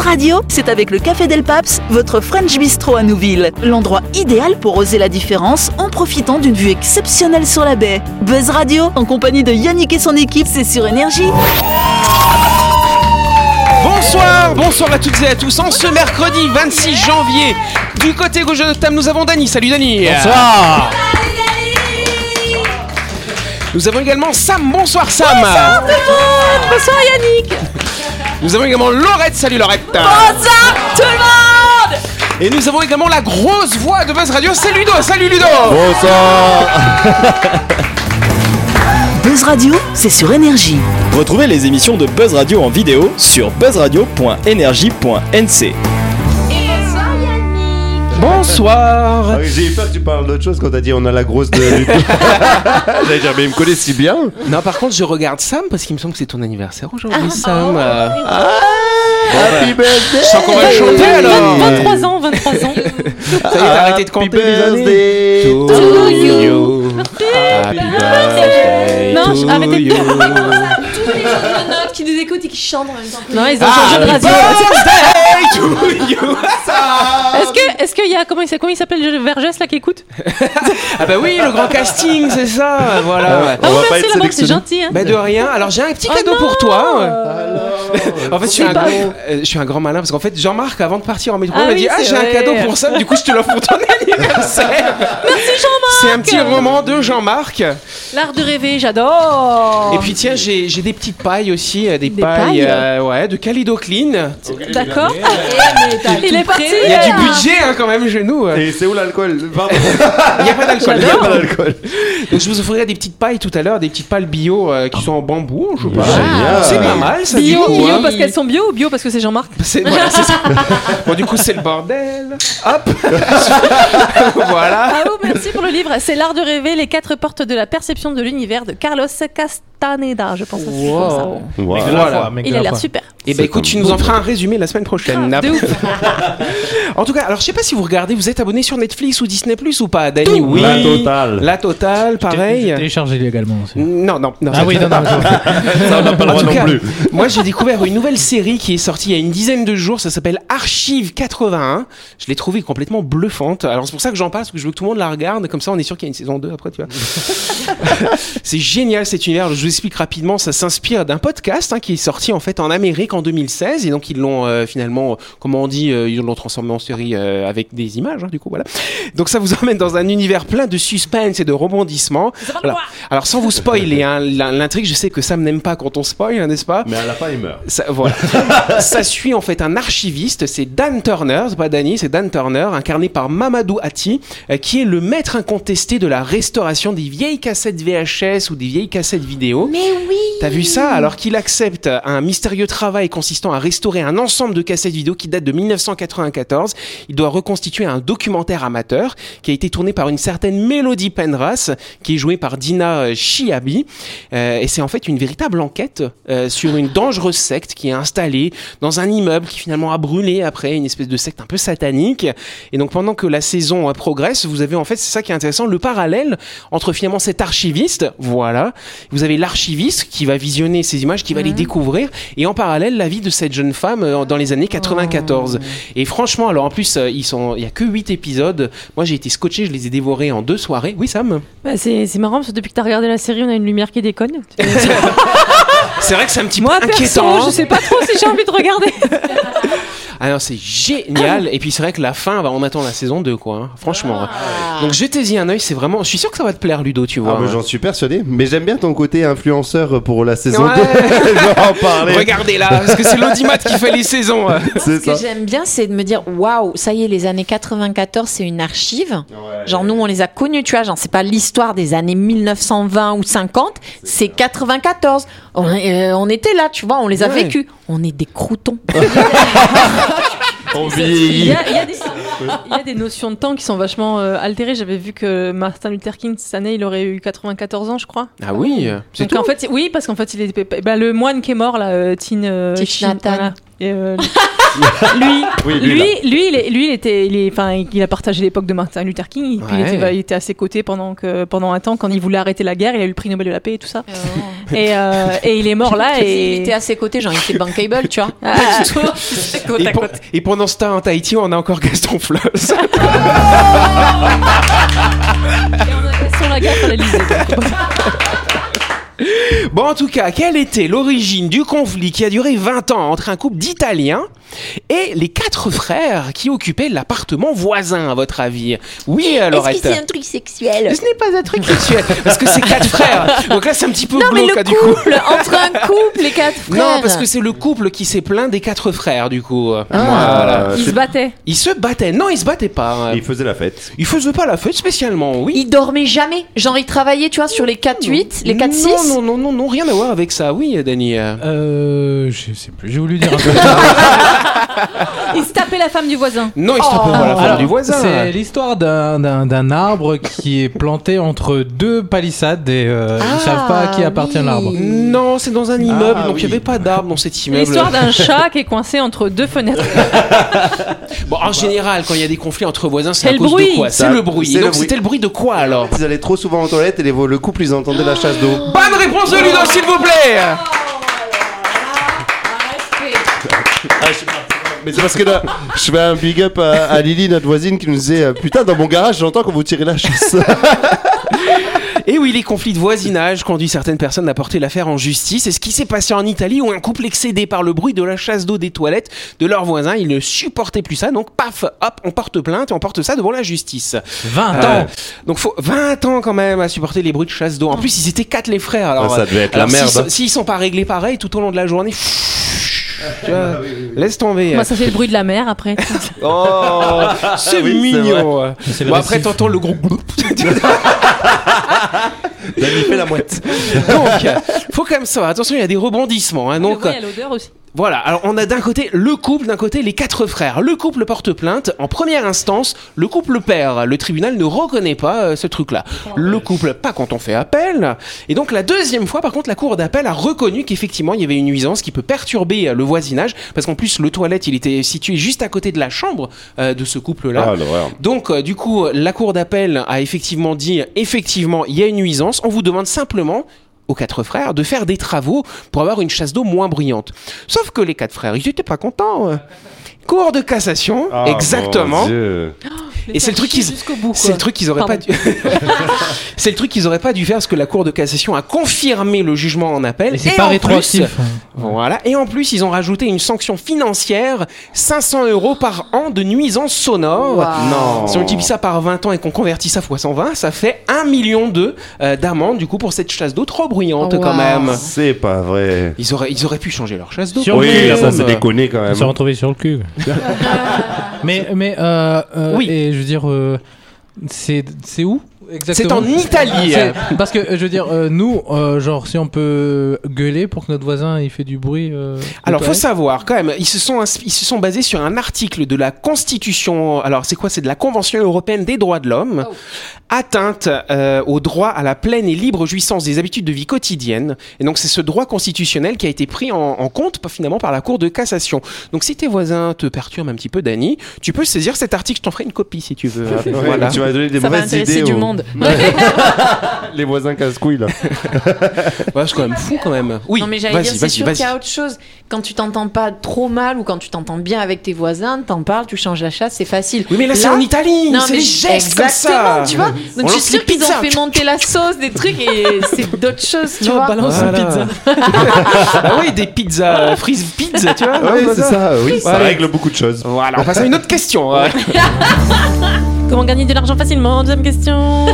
Buzz Radio, c'est avec le Café Del Paps, votre French Bistro à Nouville. L'endroit idéal pour oser la différence en profitant d'une vue exceptionnelle sur la baie. Buzz Radio, en compagnie de Yannick et son équipe, c'est sur Énergie. Bonsoir, bonsoir à toutes et à tous. En ce mercredi 26 janvier, du côté gauche de notre table, nous avons Dany. Salut Dany. Bonsoir Nous avons également Sam. Bonsoir Sam. Bonsoir Yannick Nous avons également Laurette. Salut Laurette. Bonsoir tout le monde Et nous avons également la grosse voix de Buzz Radio. C'est Ludo. Salut Ludo. Bonsoir Buzz Radio, c'est sur Énergie. Retrouvez les émissions de Buzz Radio en vidéo sur buzzradio.energie.nc Bonsoir. Ah oui, J'ai eu peur que tu parles d'autre chose quand t'as dit on a la grosse de. J'allais dire, mais il me connaît si bien. Non, par contre, je regarde Sam parce qu'il me semble que c'est ton anniversaire aujourd'hui, Sam. Euh, Happy birthday je sens qu'on va le chanter alors. 23 ans, 23 ans Ça y est, t'as arrêté de Happy compter les années. birthday To you. Happy birthday Non, je- arrêtez de you. tous les qui nous écoutent et qui chantent en même temps. Non, ils ont Ah, changé de Happy radio. Est-ce que, est-ce qu'il y a comment il s'appelle, comment il s'appelle le Vergès là qui écoute? Ah bah oui, le grand casting, c'est ça, voilà. Ah On oui, va pas merci être la banque, c'est gentil. Hein. Bah de rien. Alors j'ai un petit Oh cadeau pour toi. En fait, je suis, C'est un pas- grand, euh, je suis un grand malin parce qu'en fait, Jean-Marc, avant de partir en métro, Ah il m'a oui, dit Ah, j'ai un cadeau pour ça. Du coup, je te l'offre pour ton anniversaire. Merci Jean-Marc C'est un petit roman de Jean-Marc. L'art de rêver, j'adore Et puis, tiens, j'ai des petites pailles aussi. Euh, Des, Des pailles, pailles euh, ouais, de Calido Clean. D'accord Il Il est parti Il y a du budget hein, quand même chez nous. Et c'est où l'alcool? Il n'y a pas d'alcool. Il y a pas d'alcool. Donc, je vous offrirai des petites pailles tout à l'heure, des petites pailles bio euh, qui sont en bambou. Je sais pas. Génial. C'est pas mal ça. Bio, du coup, bio hein. parce qu'elles sont bio ou bio parce que c'est Jean-Marc? C'est voilà, c'est ça. Bon, du coup, c'est le bordel. Hop. voilà. Ah oh, merci pour le livre. C'est l'art de rêver, les quatre portes de la perception de l'univers de Carlos Castaneda, je pense. que c'est comme ça. Wow. Voilà. Il a l'air super. Et ben écoute, tu nous en feras un résumé la semaine prochaine. Grave, de ouf. en tout cas, alors je sais pas si vous regardez, vous êtes abonné sur Netflix ou Disney Plus ou pas, Dani Oui. La totale. La totale, pareil. Téléchargé légalement aussi. Non, non, non. Ah oui, non, non. Ça, on n'a pas le En droit tout non cas, plus. Moi, j'ai découvert une nouvelle série qui est sortie il y a une dizaine de jours. Ça s'appelle Archive 81. Je l'ai trouvée complètement bluffante. Alors, c'est pour ça que j'en parle, parce que je veux que tout le monde la regarde. Comme ça, on est sûr qu'il y a une saison 2 après, tu vois. c'est génial cet univers. Je vous explique rapidement. Ça s'inspire d'un podcast hein, qui est sorti en fait en Amérique en 2016. Et donc, ils l'ont euh, finalement, euh, comment on dit, euh, ils l'ont transformé en série euh, avec des images, hein, du coup, voilà. Donc, ça vous emmène dans un univers plein de suspense et de rebondissements. Voilà. Alors, sans vous spoiler, hein, l'in- l'intrigue, je sais que Sam n'aime pas quand on spoil, hein, n'est-ce pas? Mais à la fin, il meurt. ça, voilà. ça suit en fait un archiviste, c'est Dan Turner, c'est pas Danny, c'est Dan Turner, incarné par Mamadou Hati, euh, qui est le maître incontesté de la restauration des vieilles cassettes VHS ou des vieilles cassettes vidéo. Mais oui T'as vu ça? Alors qu'il accepte un mystérieux travail consistant à restaurer un ensemble de cassettes vidéo qui date de 1994, il doit reconstituer un documentaire amateur qui a été tourné par une certaine Melody Penras, qui est jouée par Dina Chiabi. Euh, et c'est en fait une véritable enquête euh, sur une dangereuse secte qui est installée dans un immeuble qui finalement a brûlé après, une espèce de secte un peu satanique. Et donc pendant que la saison euh, progresse, vous avez en fait, c'est ça qui est intéressant, le parallèle entre finalement cet archiviste, voilà, vous avez l'archiviste qui va visionner ces images, qui va les découvrir, et en parallèle la vie de cette jeune femme euh, dans les années 94. Et franchement, alors en plus, euh, ils sont, il y a que 8 épisodes. Moi, j'ai été scotché, je les ai dévorés en deux soirées. Oui, Sam? Bah, c'est marrant parce que depuis que t'as regardé la série, on a une lumière qui déconne. C'est vrai que c'est un petit Moi, peu perso, inquiétant. hein. je sais pas trop si j'ai envie de regarder. Ah non, c'est génial. Et puis c'est vrai que la fin, bah, on attend la saison 2, quoi. hein. Franchement. Donc jetez-y un œil, c'est vraiment. Je suis sûr que ça va te plaire, Ludo, tu vois. Ah, mais j'en suis persuadé. Mais j'aime bien ton côté influenceur pour la saison Ouais. 2. Je vais en parler. Regardez là, parce que c'est l'audimat qui fait les saisons. C'est Ce que j'aime bien, c'est de me dire waouh, ça y est, les années 94, c'est une archive. Genre, nous, on les a connus, tu vois. Genre, c'est pas l'histoire des années 1920 ou 50, c'est 94. On, euh, on était là, tu vois, on les a Ouais. vécus. On est des croutons. On Il y, a, il y a des, il y a des notions de temps qui sont vachement euh, altérées. J'avais vu que Martin Luther King, cette année, il aurait eu 94 ans, je crois. Ah oui, c'est tout. en fait, oui, parce qu'en fait, il est, bah, le moine qui est mort là, euh, Tin, euh, voilà. Et, euh, lui, Oui, lui, lui, il, est- lui, il était, il, est- enfin, il a partagé l'époque de Martin Luther King. Et puis il, était, il était à ses côtés pendant que, pendant un temps, quand il voulait arrêter la guerre, il a eu le prix Nobel de la paix et tout ça. Et, euh, et il est mort là. Il Et était à ses côtés, genre il était bankable, tu vois. Ah. Et, à pour- et pendant ce temps, en Tahiti, on a encore Gaston Floss. sur la gaffe à l'Elysée. Bon, en tout cas, quelle était l'origine du conflit qui a duré 20 ans entre un couple d'Italiens et les quatre frères qui occupaient l'appartement voisin, à votre avis? Oui, euh, Laurette un truc sexuel? Ce n'est pas un truc sexuel, parce que c'est quatre frères. Donc là, c'est un petit peu Non, mais le hein, du coup. couple, entre un couple, les quatre frères. Non, parce que c'est le couple qui s'est plaint des quatre frères, du coup. Ah. Voilà. Euh, Il se c'est- battait. Ils se battaient. Non, ils se battaient pas. Il faisait la fête. Ils faisaient pas la fête spécialement, oui. Il dormait jamais. Genre, il travaillait, tu vois, sur les 4-8, les 4-6. Non, non, non, non, non, rien à voir avec ça. Oui, Dany. euh. Je sais plus, j'ai voulu dire un truc. Il se tapait la femme du voisin. Non, ils se tapaient pas la femme Alors, du voisin. C'est l'histoire d'un- d'un d'un arbre qui est planté entre deux palissades et euh, ils Ah, savent pas à qui appartient oui. l'arbre. Non, c'est dans un immeuble, Ah, donc il oui. n'y avait pas d'arbre dans cet immeuble. L'histoire d'un chat qui est coincé entre deux fenêtres. Bon, en général, quand il y a des conflits entre voisins, c'est à le cause bruit. de quoi? C'est le bruit. c'est le Donc bruit. c'était le bruit de quoi alors? Ils allaient trop souvent aux toilettes et les, le couple, ils entendaient la chasse d'eau. Bonne réponse de Ludo, s'il vous plaît Ah, Mais c'est parce que là, je fais un big up à, à Lily, notre voisine, qui nous disait euh, Putain, dans mon garage, j'entends quand vous tirez la chasse. Et oui, les conflits de voisinage conduisent certaines personnes à porter l'affaire en justice. C'est ce qui s'est passé en Italie où un couple excédé par le bruit de la chasse d'eau des toilettes de leurs voisins, ils ne supportaient plus ça. Donc, paf, hop, on porte plainte et on porte ça devant la justice. 20 Euh, ans donc, faut 20 ans quand même à supporter les bruits de chasse d'eau. En plus, ils étaient quatre les frères. Alors, ça devait être alors, la merde. s'ils sont- S'ils sont pas réglés pareil tout au long de la journée, tu vois, laisse tomber. Moi, ça fait le bruit de la mer après. Oh, c'est Ah mignon. C'est le Bon, après, t'entends le gros. Dany fait la mouette. Donc, faut quand même savoir. Attention, il y a des rebondissements. Hein, donc, il y a l'odeur aussi. Voilà, alors on a d'un côté le couple, d'un côté les quatre frères. Le couple porte plainte. En première instance, le couple perd. Le tribunal ne reconnaît pas euh, ce truc-là. Le couple, pas quand on fait appel. Et donc la deuxième fois, par contre, la cour d'appel a reconnu qu'effectivement il y avait une nuisance qui peut perturber euh, le voisinage, parce qu'en plus le toilette, il était situé juste à côté de la chambre euh, de ce couple-là. Ah. Donc, du coup, la cour d'appel a effectivement dit, effectivement, il y a une nuisance. On vous demande simplement aux quatre frères de faire des travaux pour avoir une chasse d'eau moins bruyante. Sauf que les quatre frères, ils étaient pas contents. Cour de cassation, Ah, exactement. mon Dieu. Et c'est le truc qu'ils c'est le truc qu'ils auraient pas dû C'est le truc qu'ils auraient pas dû faire parce que la cour de cassation a confirmé le jugement en appel Et c'est Et pas en rétroactif. plus- voilà, et en plus ils ont rajouté une sanction financière 500 euros par an de nuisance sonore. Non. Si on multiplie ça par 20 ans et qu'on convertit ça fois 120, ça fait 1 million d'eux euh, d'amende du coup pour cette chasse d'eau trop bruyante Oh, quand même. C'est pas vrai. Ils auraient, ils auraient pu changer leur chasse d'eau. Oui, ça c'est déconné quand On même. s'est retrouvé sur le cul. mais mais euh, euh, Oui. et je veux dire euh, c'est c'est où? C'est en Italie. C'est- Parce que euh, je veux dire euh, nous euh, genre si on peut gueuler pour que notre voisin il fait du bruit. euh, Alors, faut savoir quand même, ils se sont ils se sont basés sur un article de la Constitution. Alors, c'est quoi? C'est de la Convention européenne des droits de l'homme, atteinte euh, au droit à la pleine et libre jouissance des habitudes de vie quotidienne. Et donc, c'est ce droit constitutionnel qui a été pris en, en compte finalement par la Cour de cassation. Donc, si tes voisins te perturbent un petit peu, Dany, tu peux saisir cet article. Je t'en ferai une copie si tu veux. hein. Ouais, voilà. Tu vas donner des Ça va mauvaises intéresser idées du aux- Les voisins casse-couilles là. Ouais, c'est quand même fou quand même. Oui. non mais j'allais vas-y, dire, c'est vas-y, sûr vas-y. qu'il y a autre chose. Quand tu t'entends pas trop mal ou quand tu t'entends bien avec tes voisins, t'en parles, tu changes la chasse, c'est facile. Oui, mais là, c'est en Italie. Non, C'est mais des gestes comme exactement, ça. tu vois. Donc On je suis sûre les qu'ils ont fait monter la sauce, des trucs et c'est d'autres choses, tu vois. Voilà. ah oui, des pizzas, euh, freeze pizza, tu vois. Oui, non, c'est ça, oui, ça règle beaucoup de choses. Voilà, on passe à une autre question. Comment gagner de l'argent facilement Deuxième question.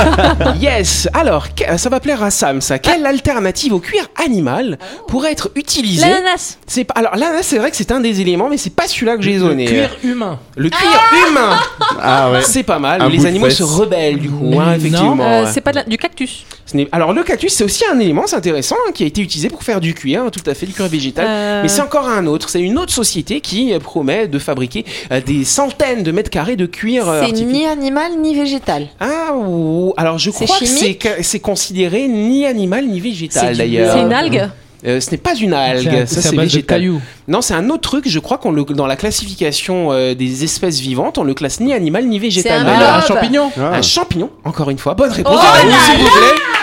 yes. Alors, que- ça va plaire à Sam, ça. Quelle alternative au cuir animal pourrait être utilisée L'ananas. C'est pas. Alors là, c'est vrai que c'est un des éléments, mais c'est pas celui-là que j'ai Le donné. cuir humain. Le cuir humain. Ah ouais. C'est pas mal. Un mais bout les de animaux fesse. se rebellent du coup, hein, non. effectivement. Euh, ouais. c'est pas de la- du cactus. Ce n'est- Alors le cactus, c'est aussi un élément, c'est intéressant, hein, qui a été utilisé pour faire du cuir, hein, tout à fait, du cuir végétal. Euh, Mais c'est encore un autre, c'est une autre société qui euh, promet de fabriquer euh, des centaines de mètres carrés de cuir euh, C'est ni animal ni végétal. Ah, ou... alors je crois que c'est chimique que c'est considéré ni animal ni végétal d'ailleurs. C'est une algue. Euh, ce n'est pas une algue, C'est un- ça c'est végétal. Non, c'est un autre truc. Je crois qu'on le dans la classification euh, des espèces vivantes, on le classe ni animal ni végétal. un un champignon Ah. un champignon, encore une fois. Bonne réponse. Oh Jérémy, là s'il vous plaît.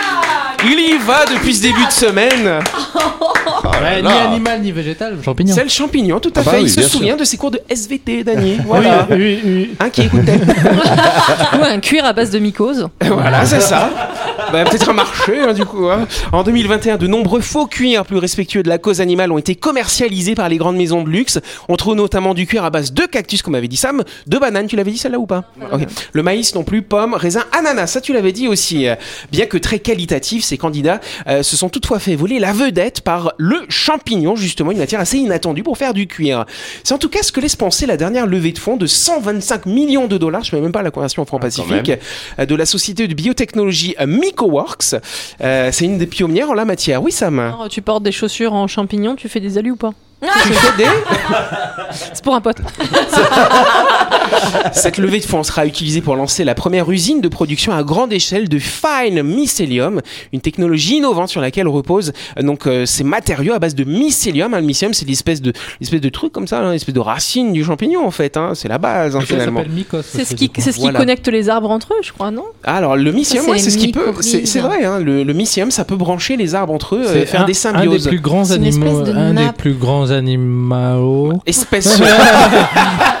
Il y va depuis ce début de semaine. Ouais, ni là. animal ni végétal, champignon. C'est le champignon, tout à Ah bah fait. oui, Il se bien souvient de ses cours de SVT, Daniel. Voilà. Oui, oui, oui. Hein, qui écoutait. Ouais, un cuir à base de mycose. voilà, c'est ça. Bah, peut-être un marché, hein, du coup. hein. En 2021, de nombreux faux cuirs plus respectueux de la cause animale ont été commercialisés par les grandes maisons de luxe. On trouve notamment du cuir à base de cactus, comme avait dit Sam, de bananes. Tu l'avais dit celle-là ou pas? Ok. Le maïs non plus, pommes, raisins, ananas. Ça, tu l'avais dit aussi. Bien que très qualitatifs, ces candidats euh, se sont toutefois fait voler la vedette par le champignon, justement, une matière assez inattendue pour faire du cuir. C'est en tout cas ce que laisse penser la dernière levée de fonds de 125 millions de dollars, je ne sais même pas la conversion en francs pacifique, euh, de la société de biotechnologie euh, MicoWorks. Euh, c'est une des pionnières en la matière. Oui, Sam? Alors, tu portes des chaussures en champignons, tu fais des alus ou pas? Tu fais des- C'est pour un pote. Cette levée de fonds sera utilisée pour lancer la première usine de production à grande échelle de fine mycélium, une technologie innovante sur laquelle reposent euh, donc euh, ces matériaux à base de mycélium. Hein, le mycélium, c'est l'espèce de l'espèce de truc comme ça, hein, l'espèce de racine du champignon en fait. Hein, c'est la base hein, Ça finalement. s'appelle mycos. C'est ce qui, c'est ce qui Voilà. connecte les arbres entre eux, je crois, non? Alors le mycélium, ouais, c'est ce qui peut, c'est vrai. Hein, le, le mycélium, ça peut brancher les arbres entre eux, euh, faire un- des Un des symbioses. plus grands animaux. Un des plus grands animaux. Espèce.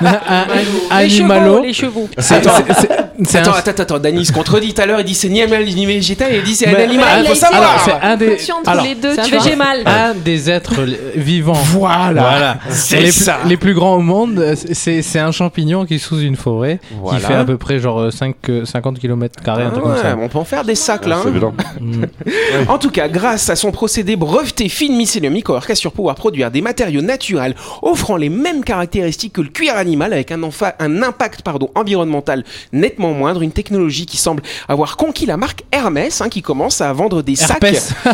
Un- Les chevaux, les chevaux. C'est c'est- c'est- Attends, attends, attends, Dany se contredit tout à l'heure, il dit c'est ni animal ni végétal, il dit c'est un animal, il faut savoir. Alors, c'est un des. Entre Alors, les deux, C'est un tu végémal. un des êtres li- vivants. Voilà, c'est les, ça. Plus, les plus grands au monde, c'est c'est un champignon qui est sous une forêt, Voilà. qui fait à peu près genre 5, 50 km carrés, un Ah truc ouais, comme ça. on peut en faire des sacs là. C'est hein. Mm. En tout cas, grâce à son procédé breveté fine mycélium Mycowork assure pouvoir produire des matériaux naturels offrant les mêmes caractéristiques que le cuir animal avec un, enfa- un impact pardon, environnemental nettement moindre, une technologie qui semble avoir conquis la marque Hermès hein, qui commence à vendre des sacs. Herpès.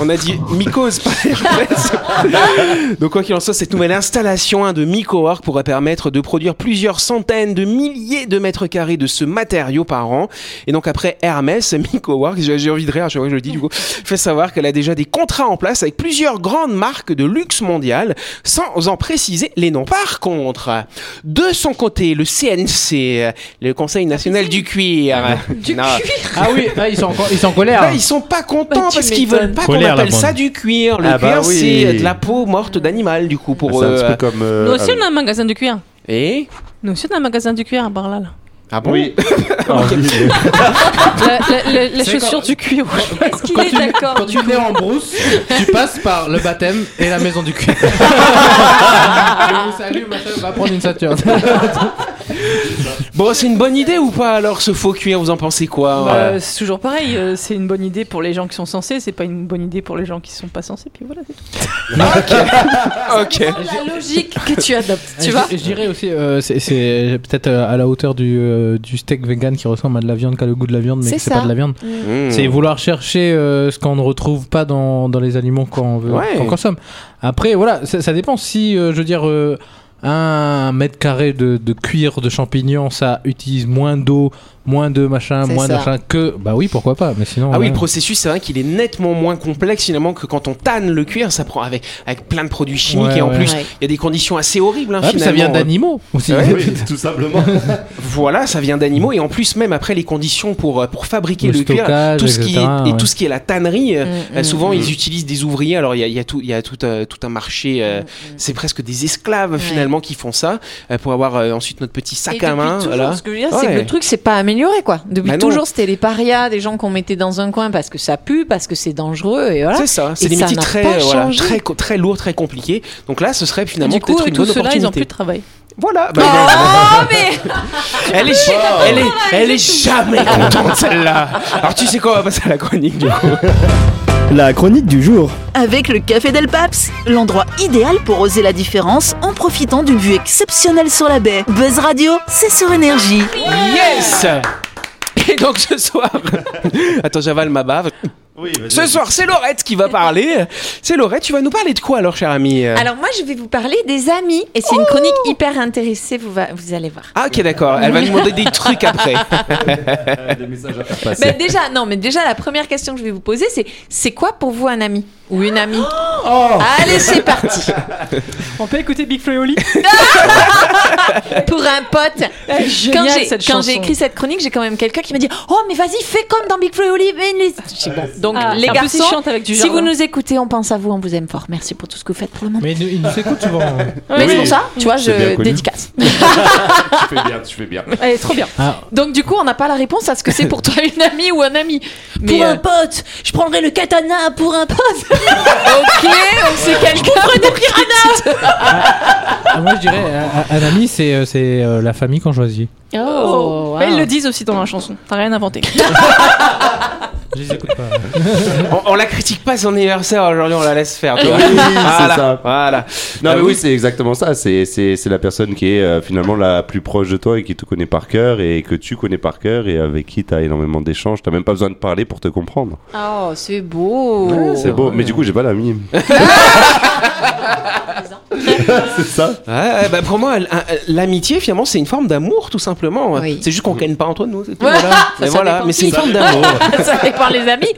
On a dit mycose, pas herpès. Donc quoi qu'il en soit, cette nouvelle installation hein, de MycoWork pourrait permettre de produire plusieurs centaines de milliers de mètres carrés de ce matériau par an. Et donc après Hermès, MycoWork, j'ai envie de rire que je le dis du coup, fait savoir qu'elle a déjà des contrats en place avec plusieurs grandes marques de luxe mondial, sans en préciser les noms. Par contre, de son côté, le CNC, le Conseil national du cuir, Du Non. cuir Ah oui, ah, ils sont en, ils sont en colère. Bah, ils sont pas contents Bah, parce qu'ils veulent pas qu'on appelle ça du cuir. Le Ah bah cuir, oui. c'est de la peau morte d'animal, du coup, pour un eux. petit peu comme. euh, Nous aussi, euh, on a un magasin de cuir. Et Nous aussi, on a un magasin de cuir à Barla. Ah bon Oui. Ah, oui. La, la- la- la chaussure quand- du cuir. Est-ce qu'il Quand est tu, d'accord quand tu nais en brousse, tu passes par le baptême et la maison du cuir. Salut, machin, va prendre une ceinture. Bon, c'est une bonne idée ou pas alors ce faux cuir Vous en pensez quoi Bah, ouais? c'est toujours pareil, euh, c'est une bonne idée pour les gens qui sont censés, c'est pas une bonne idée pour les gens qui sont pas censés, puis voilà, c'est tout. Ok. La logique que tu adoptes, tu vois je dirais aussi, euh, c'est- peut-être euh, à la hauteur du, euh, du steak vegan qui ressemble à de la viande, qui a le goût de la viande, mais C'est pas de la viande. Mmh. C'est vouloir chercher euh, ce qu'on ne retrouve pas dans, dans les aliments qu'on veut Ouais. qu'on consomme. Après, voilà, ça, ça dépend si, euh, je veux dire, euh, un mètre carré de, de cuir de champignons, ça utilise moins d'eau, moins de machin, moins de machin que. Bah oui, pourquoi pas, mais sinon. Ah oui, ouais. le processus, c'est vrai qu'il est nettement moins complexe finalement que quand on tanne le cuir, ça prend avec, avec plein de produits chimiques Ouais, et en ouais. plus, il Ouais. y a des conditions assez horribles hein, finalement. ça vient d'animaux aussi. Ouais. Oui, tout simplement. Voilà, ça vient d'animaux et en plus même après les conditions pour euh, pour fabriquer Le le, cuir, tout ce qui est et tout ce qui est la tannerie, euh, Mm, euh, mm, souvent mm. ils utilisent des ouvriers. Alors il y a, y a tout il y a tout euh, tout un marché. euh, C'est presque des esclaves finalement qui font ça euh, pour avoir euh, ensuite notre petit Et sac à main. toujours, Voilà. Ce que je veux dire, c'est que le truc, c'est pas amélioré, quoi. Depuis Bah toujours, c'était les parias, des gens qu'on mettait dans un coin parce que ça pue, parce que c'est dangereux, et voilà. C'est ça, c'est des métiers très, voilà, très, lourds, très compliqués. Donc là, ce serait finalement peut-être une bonne ceux-là, ils ont opportunité. plus de travail. Voilà. bah, Oh, mais elle, est, elle, est, elle est jamais contente celle-là. Alors tu sais quoi, on va passer à la chronique du coup. La chronique du jour. Avec le Café Del Paps, l'endroit idéal pour oser la différence en profitant d'une vue exceptionnelle sur la baie. Buzz Radio, c'est sur énergie. Yes Et donc ce soir, attends, j'avale ma bave. Oui, Ce soir, c'est Laurette qui va parler. C'est Laurette, tu vas nous parler de quoi alors, cher ami? Alors moi, je vais vous parler des amis. Et c'est une chronique hyper intéressée, vous, va- vous allez voir. Ah, ok, d'accord. Elle va nous demander des trucs après. Des messages à faire passer. Mais déjà, non, mais déjà, la première question que je vais vous poser, c'est c'est quoi pour vous un ami ou une amie? Allez, c'est parti. On peut écouter Big Flo et Oli Pour un pote. Quand Génial, j'ai cette quand j'ai écrit cette chronique, j'ai quand même quelqu'un qui m'a dit Oh, mais vas-y, fais comme dans Big Flo et Oli. bon. Donc, Ah, les garçons, chante avec du si vous nous écoutez, on pense à vous, on vous aime fort. Merci pour tout ce que vous faites pour le monde. Mais nous, il nous écoute souvent. Mais c'est Oui. pour ça, tu vois, je dédicace. tu fais bien, tu fais bien. Elle est trop bien. Ah, Donc, du coup, on n'a pas la réponse à ce que c'est pour toi une amie ou un ami. Mais, Pour euh, un pote, je prendrais le katana pour un pote. ok, on sait quelqu'un. ah, moi je dirais un, ami c'est euh, c'est euh, la famille qu'on choisit. Oh, Mais ils le disent aussi dans la chanson. T'as rien inventé. Je les écoute pas. On, on la critique pas son anniversaire aujourd'hui, on la laisse faire. tu Oui, vois. voilà, ça. Voilà. Non, Ah mais oui. oui, c'est exactement ça. C'est, c'est, c'est la personne qui est euh, finalement la plus proche de toi et qui te connaît par cœur et que tu connais par cœur et avec qui tu as énormément d'échanges. Tu même pas besoin de parler pour te comprendre. Oh, c'est beau. c'est beau. Mais du coup, j'ai pas d'amis. c'est ça. Ouais, bah pour moi, l'amitié, finalement, c'est une forme d'amour, tout simplement. Oui. C'est juste qu'on gagne pas entre nous. c'est tout, voilà. Ça, Mais voilà, mais c'est une forme d'amour. Dépend les amis.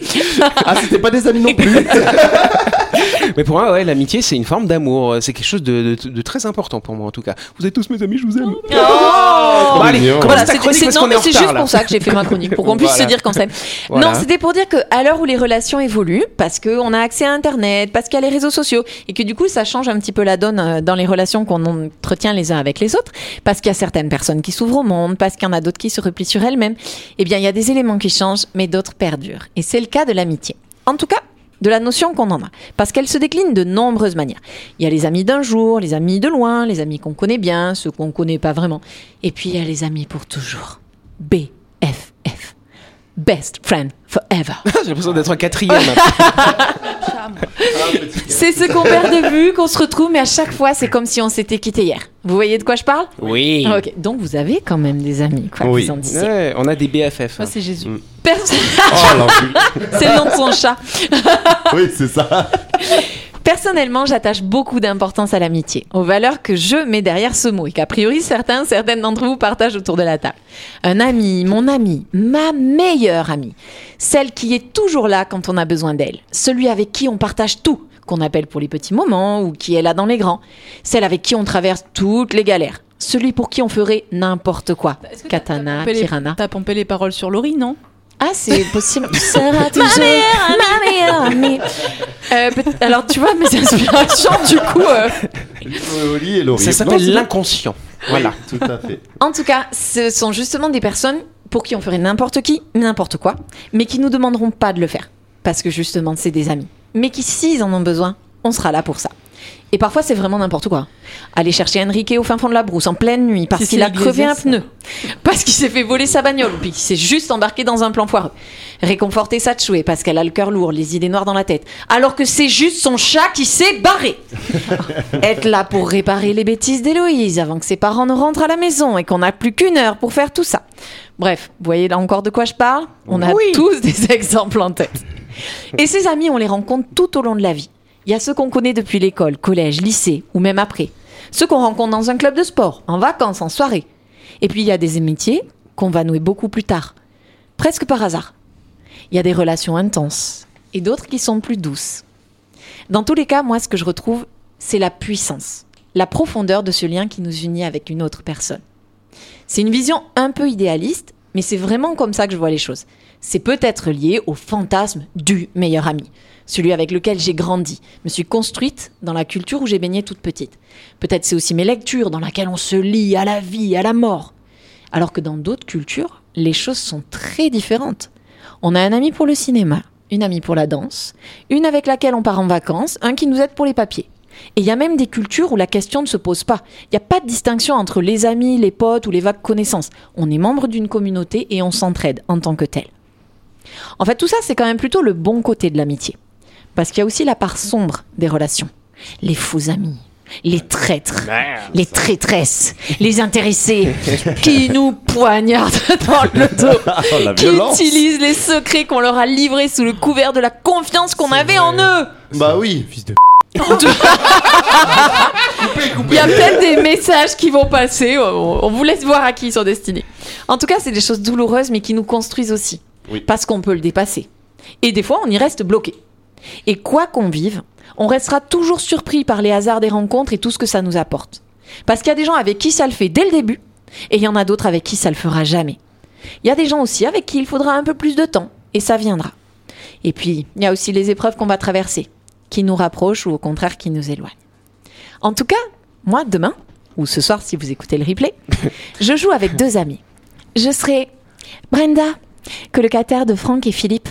Ah, c'était pas des amis non plus. mais pour moi, ouais, l'amitié, c'est une forme d'amour. C'est quelque chose de, de- de très important pour moi, en tout cas. Vous êtes tous mes amis, je vous aime. Oh Bon, allez, Voilà, c'est retard, juste pour ça que j'ai fait ma chronique, pour qu'on puisse Voilà. se dire qu'on s'aime. Voilà. Non, c'était pour dire qu'à l'heure où les relations évoluent, parce qu'on a accès à Internet, parce qu'il y a les réseaux sociaux, et que du coup, ça change un petit peu la donne euh, dans les relations qu'on entretient les uns avec les autres, parce qu'il y a certaines personnes qui s'ouvrent au monde, parce qu'il y en a d'autres qui se replient sur elles-mêmes, eh bien, il y a des éléments qui changent, mais d'autres perdurent. Et c'est le cas de l'amitié. En tout cas, de la notion qu'on en a, parce qu'elle se décline de nombreuses manières. Il y a les amis d'un jour, les amis de loin, les amis qu'on connaît bien, ceux qu'on connaît pas vraiment, et puis il y a les amis pour toujours. BFF. Best Friend Forever. J'ai l'impression d'être un quatrième. C'est ce qu'on perd de vue, qu'on se retrouve, mais à chaque fois, c'est comme si on s'était quitté hier. Vous voyez de quoi je parle? Oui. Donc vous avez quand même des amis, quoi, Oui. Ouais, on a des BFF. Moi, c'est Jésus. Perso- Oh, l'enculé. c'est le nom de son chat. Oui, c'est ça. Personnellement, j'attache beaucoup d'importance à l'amitié, aux valeurs que je mets derrière ce mot et qu'a priori certains, certaines d'entre vous partagent autour de la table. Un ami, mon ami, ma meilleure amie, celle qui est toujours là quand on a besoin d'elle, celui avec qui on partage tout, qu'on appelle pour les petits moments ou qui est là dans les grands, celle avec qui on traverse toutes les galères, celui pour qui on ferait n'importe quoi. Katana, Piranha. T'as pompé les paroles sur Laurie, non? Ah, c'est possible. Tu seras toujours ma meilleure amie. Euh, alors, tu vois, mes inspirations, du coup. euh, Oli et Laurie. Ça s'appelle c'est- l'inconscient. Voilà. Tout à fait. En tout cas, ce sont justement des personnes pour qui on ferait n'importe qui, n'importe quoi, mais qui nous demanderont pas de le faire. Parce que justement, c'est des amis. Mais qui, s'ils en ont besoin, on sera là pour ça. Et parfois, c'est vraiment n'importe quoi. Aller chercher Enrique au fin fond de la brousse en pleine nuit parce qu'il a crevé un pneu, parce qu'il s'est fait voler sa bagnole ou puis qu'il s'est juste embarqué dans un plan foireux. Réconforter Satchoué parce qu'elle a le cœur lourd, les idées noires dans la tête, alors que c'est juste son chat qui s'est barré. Être là pour réparer les bêtises d'Héloïse avant que ses parents ne rentrent à la maison et qu'on n'a plus qu'une heure pour faire tout ça. Bref, vous voyez là encore de quoi je parle? On a tous des exemples en tête. Et ces amis, on les rencontre tout au long de la vie. Il y a ceux qu'on connaît depuis l'école, collège, lycée ou même après. Ceux qu'on rencontre dans un club de sport, en vacances, en soirée. Et puis il y a des amitiés qu'on va nouer beaucoup plus tard, presque par hasard. Il y a des relations intenses et d'autres qui sont plus douces. Dans tous les cas, moi, ce que je retrouve, c'est la puissance, la profondeur de ce lien qui nous unit avec une autre personne. C'est une vision un peu idéaliste, mais c'est vraiment comme ça que je vois les choses. C'est peut-être lié au fantasme du meilleur ami, celui avec lequel j'ai grandi, me suis construite dans la culture où j'ai baigné toute petite. Peut-être c'est aussi mes lectures dans lesquelles on se lie à la vie, à la mort. Alors que dans d'autres cultures, les choses sont très différentes. On a un ami pour le cinéma, une amie pour la danse, une avec laquelle on part en vacances, un qui nous aide pour les papiers. Et il y a même des cultures où la question ne se pose pas. Il n'y a pas de distinction entre les amis, les potes ou les vagues connaissances. On est membre d'une communauté et on s'entraide en tant que tel. En fait, tout ça, c'est quand même plutôt le bon côté de l'amitié. Parce qu'il y a aussi la part sombre des relations. Les faux amis, les traîtres, les traîtresses, les intéressés qui nous poignardent dans le dos, Oh, la qui violence utilisent les secrets qu'on leur a livrés sous le couvert de la confiance qu'on avait en eux. Bah oui. Fils de Il y a peut-être des messages qui vont passer. On, on vous laisse voir à qui ils sont destinés. En tout cas, c'est des choses douloureuses, mais qui nous construisent aussi. Oui. Parce qu'on peut le dépasser. Et des fois, on y reste bloqué. Et quoi qu'on vive, on restera toujours surpris par les hasards des rencontres et tout ce que ça nous apporte. Parce qu'il y a des gens avec qui ça le fait dès le début, et il y en a d'autres avec qui ça le fera jamais. Il y a des gens aussi avec qui il faudra un peu plus de temps, et ça viendra. Et puis, il y a aussi les épreuves qu'on va traverser, qui nous rapprochent ou au contraire qui nous éloignent. En tout cas, moi, demain, ou ce soir si vous écoutez le replay, je joue avec deux amis. Je serai Brenda, colocataire de Franck et Philippe.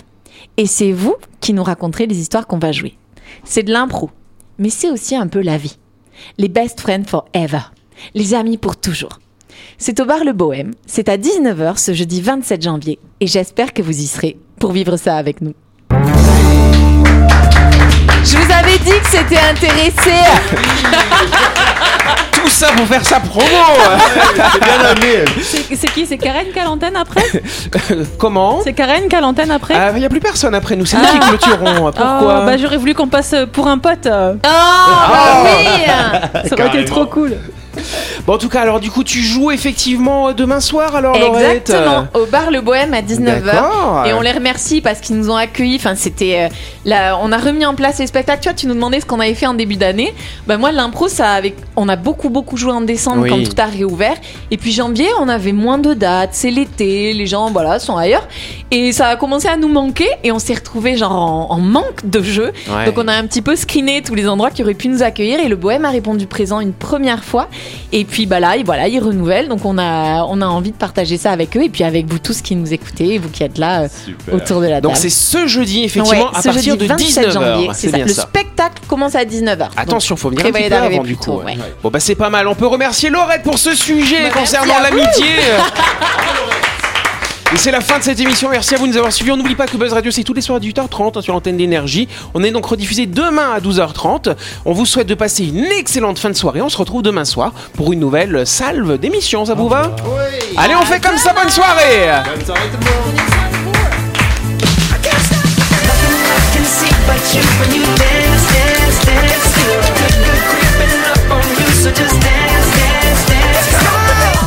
Et c'est vous qui nous raconterez les histoires qu'on va jouer. C'est de l'impro, mais c'est aussi un peu la vie. Les best friends forever. Les amis pour toujours. C'est au bar Le Bohème, c'est à 19h ce jeudi 27 janvier, et j'espère que vous y serez pour vivre ça avec nous. Je vous avais dit que c'était intéressé. Tout ça pour faire sa promo. C'est bien amené. C'est qui? C'est Karen qui a l'antenne après? Comment? C'est Karen qui a l'antenne après? Ah, Il n'y a plus personne après nous, c'est nous qui clôturons. Pourquoi? Oh, bah, J'aurais voulu qu'on passe pour un pote. euh, Oh, bah oui! Ça aurait été trop cool. Bon, en tout cas, alors du coup, tu joues effectivement demain soir alors, Laurette Exactement, au bar Le Bohème à 19h. D'accord. Et on les remercie parce qu'ils nous ont accueillis. Enfin, c'était. euh, là, on a remis en place les spectacles. Tu vois, tu nous demandais ce qu'on avait fait en début d'année. Bah, moi, l'impro, ça avec. On a beaucoup, beaucoup joué en décembre Oui. quand tout a réouvert. Et puis janvier, on avait moins de dates. C'est l'été. Les gens, voilà, sont ailleurs. Et ça a commencé à nous manquer. Et on s'est retrouvés, genre, en, en manque de jeux. Ouais. Donc, on a un petit peu screené tous les endroits qui auraient pu nous accueillir. Et le Bohème a répondu présent une première fois. Et puis, bah là, voilà, ils renouvellent. Donc, on a, on a envie de partager ça avec eux. Et puis, avec vous tous qui nous écoutez, et vous qui êtes là euh, autour de la Donc table. c'est ce jeudi, effectivement, Ouais, à partir jeudi de 27 janvier, 19h. c'est ça. bien Le spectacle commence à 19h. Attention, faut peu d'arriver avant du coup. tôt, ouais. ouais. Bon bah c'est pas mal. On peut remercier Laurette pour ce sujet Bah, concernant l'amitié. Et c'est la fin de cette émission. Merci à vous de nous avoir suivis. On n'oublie pas que Buzz Radio, c'est tous les soirs à 18h30 hein, sur l'antenne d'énergie. On est donc rediffusé demain à 12h30. On vous souhaite de passer une excellente fin de soirée. On se retrouve demain soir pour une nouvelle salve d'émissions. Ça vous va Allez, on fait comme ça. Bonne soirée. Bonne soirée tout le monde. can see but you when you dance, dance, dance. Feel the good, good creeping up on you, so just dance, dance, dance.